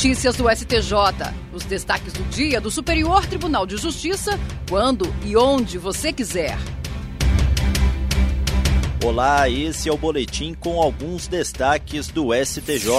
Notícias do STJ. Os destaques do dia do Superior Tribunal de Justiça, quando e onde você quiser. Olá, esse é o boletim com alguns destaques do STJ.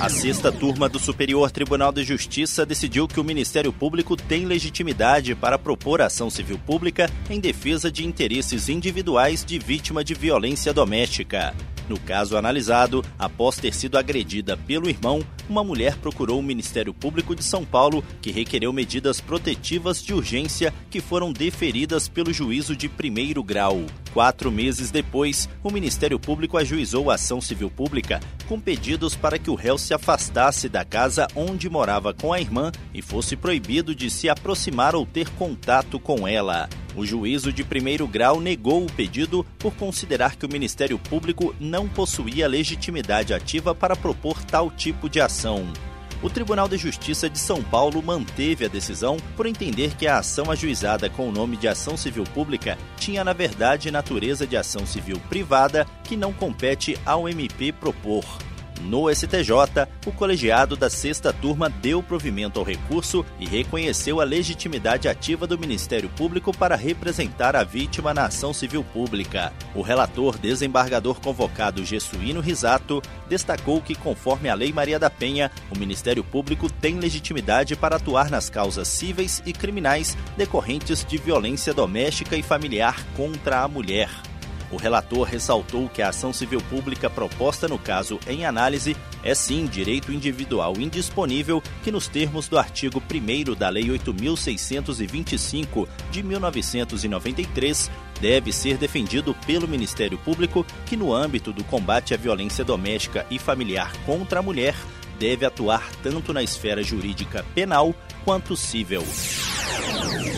A sexta turma do Superior Tribunal de Justiça decidiu que o Ministério Público tem legitimidade para propor ação civil pública em defesa de interesses individuais de vítima de violência doméstica. No caso analisado, após ter sido agredida pelo irmão, uma mulher procurou o Ministério Público de São Paulo, que requereu medidas protetivas de urgência que foram deferidas pelo juízo de primeiro grau. Quatro meses depois, o Ministério Público ajuizou a ação civil pública com pedidos para que o réu se afastasse da casa onde morava com a irmã e fosse proibido de se aproximar ou ter contato com ela. O juízo de primeiro grau negou o pedido por considerar que o Ministério Público não possuía legitimidade ativa para propor tal tipo de ação. O Tribunal de Justiça de São Paulo manteve a decisão por entender que a ação ajuizada com o nome de ação civil pública tinha, na verdade, natureza de ação civil privada que não compete ao MP propor. No STJ, o colegiado da sexta turma deu provimento ao recurso e reconheceu a legitimidade ativa do Ministério Público para representar a vítima na ação civil pública. O relator desembargador convocado Gessuíno Risato destacou que, conforme a Lei Maria da Penha, o Ministério Público tem legitimidade para atuar nas causas cíveis e criminais decorrentes de violência doméstica e familiar contra a mulher. O relator ressaltou que a ação civil pública proposta no caso em análise é sim direito individual indisponível que, nos termos do artigo 1 da Lei 8.625 de 1993, deve ser defendido pelo Ministério Público, que, no âmbito do combate à violência doméstica e familiar contra a mulher, deve atuar tanto na esfera jurídica penal quanto civil.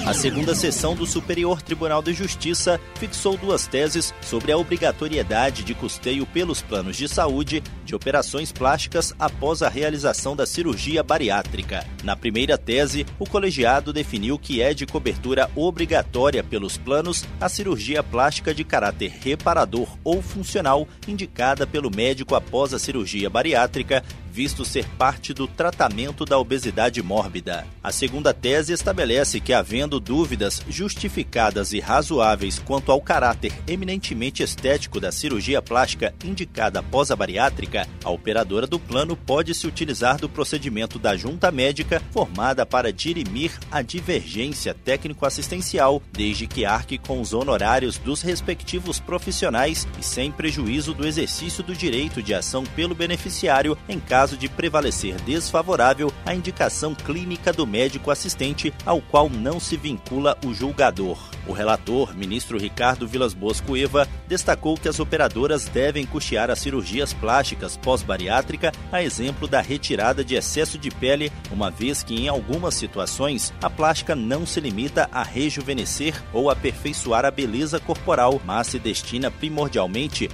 A segunda sessão do Superior Tribunal de Justiça fixou duas teses sobre a obrigatoriedade de custeio pelos planos de saúde de operações plásticas após a realização da cirurgia bariátrica. Na primeira tese, o colegiado definiu que é de cobertura obrigatória pelos planos a cirurgia plástica de caráter reparador ou funcional indicada pelo médico após a cirurgia bariátrica visto ser parte do tratamento da obesidade mórbida. A segunda tese estabelece que, havendo dúvidas justificadas e razoáveis quanto ao caráter eminentemente estético da cirurgia plástica indicada após a bariátrica, a operadora do plano pode se utilizar do procedimento da junta médica formada para dirimir a divergência técnico-assistencial, desde que arque com os honorários dos respectivos profissionais e sem prejuízo do exercício do direito de ação pelo beneficiário em caso de prevalecer desfavorável a indicação clínica do médico assistente ao qual não se vincula o julgador. O relator, ministro Ricardo Vilas Boas Cueva, destacou que as operadoras devem custear as cirurgias plásticas pós-bariátrica, a exemplo da retirada de excesso de pele, uma vez que em algumas situações a plástica não se limita a rejuvenescer ou aperfeiçoar a beleza corporal, mas se destina primordialmente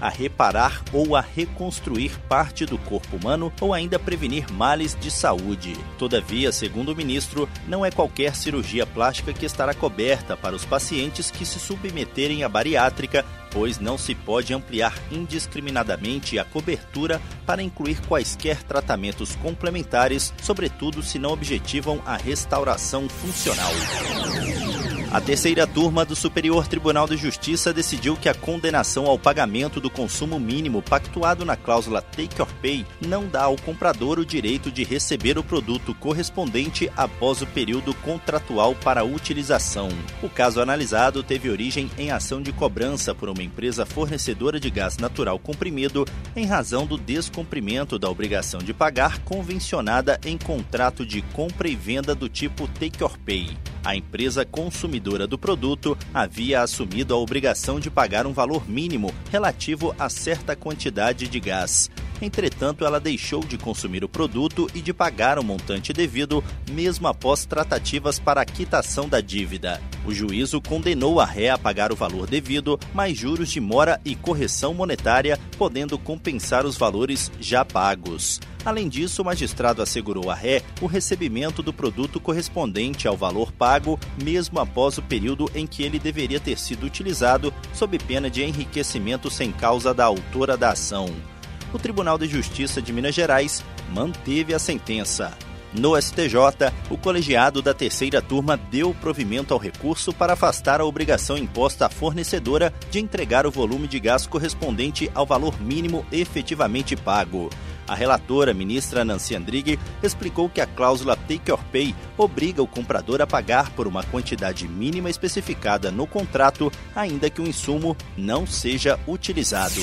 a reparar ou a reconstruir parte do corpo humano ou ainda prevenir males de saúde. Todavia, segundo o ministro, não é qualquer cirurgia plástica que estará coberta para os pacientes que se submeterem à bariátrica, pois não se pode ampliar indiscriminadamente a cobertura para incluir quaisquer tratamentos complementares, sobretudo se não objetivam a restauração funcional. A terceira turma do Superior Tribunal de Justiça decidiu que a condenação ao pagamento do consumo mínimo pactuado na cláusula Take or Pay não dá ao comprador o direito de receber o produto correspondente após o período contratual para utilização. O caso analisado teve origem em ação de cobrança por uma empresa fornecedora de gás natural comprimido em razão do descumprimento da obrigação de pagar convencionada em contrato de compra e venda do tipo Take or Pay. A empresa consumidora do produto havia assumido a obrigação de pagar um valor mínimo relativo a certa quantidade de gás. Entretanto, ela deixou de consumir o produto e de pagar o montante devido, mesmo após tratativas para a quitação da dívida. O juízo condenou a ré a pagar o valor devido, mais juros de mora e correção monetária, podendo compensar os valores já pagos. Além disso, o magistrado assegurou à ré o recebimento do produto correspondente ao valor pago, mesmo após o período em que ele deveria ter sido utilizado, sob pena de enriquecimento sem causa da autora da ação o Tribunal de Justiça de Minas Gerais manteve a sentença. No STJ, o colegiado da terceira turma deu provimento ao recurso para afastar a obrigação imposta à fornecedora de entregar o volume de gás correspondente ao valor mínimo efetivamente pago. A relatora, ministra Nancy Andrighi, explicou que a cláusula Take or Pay obriga o comprador a pagar por uma quantidade mínima especificada no contrato, ainda que o insumo não seja utilizado.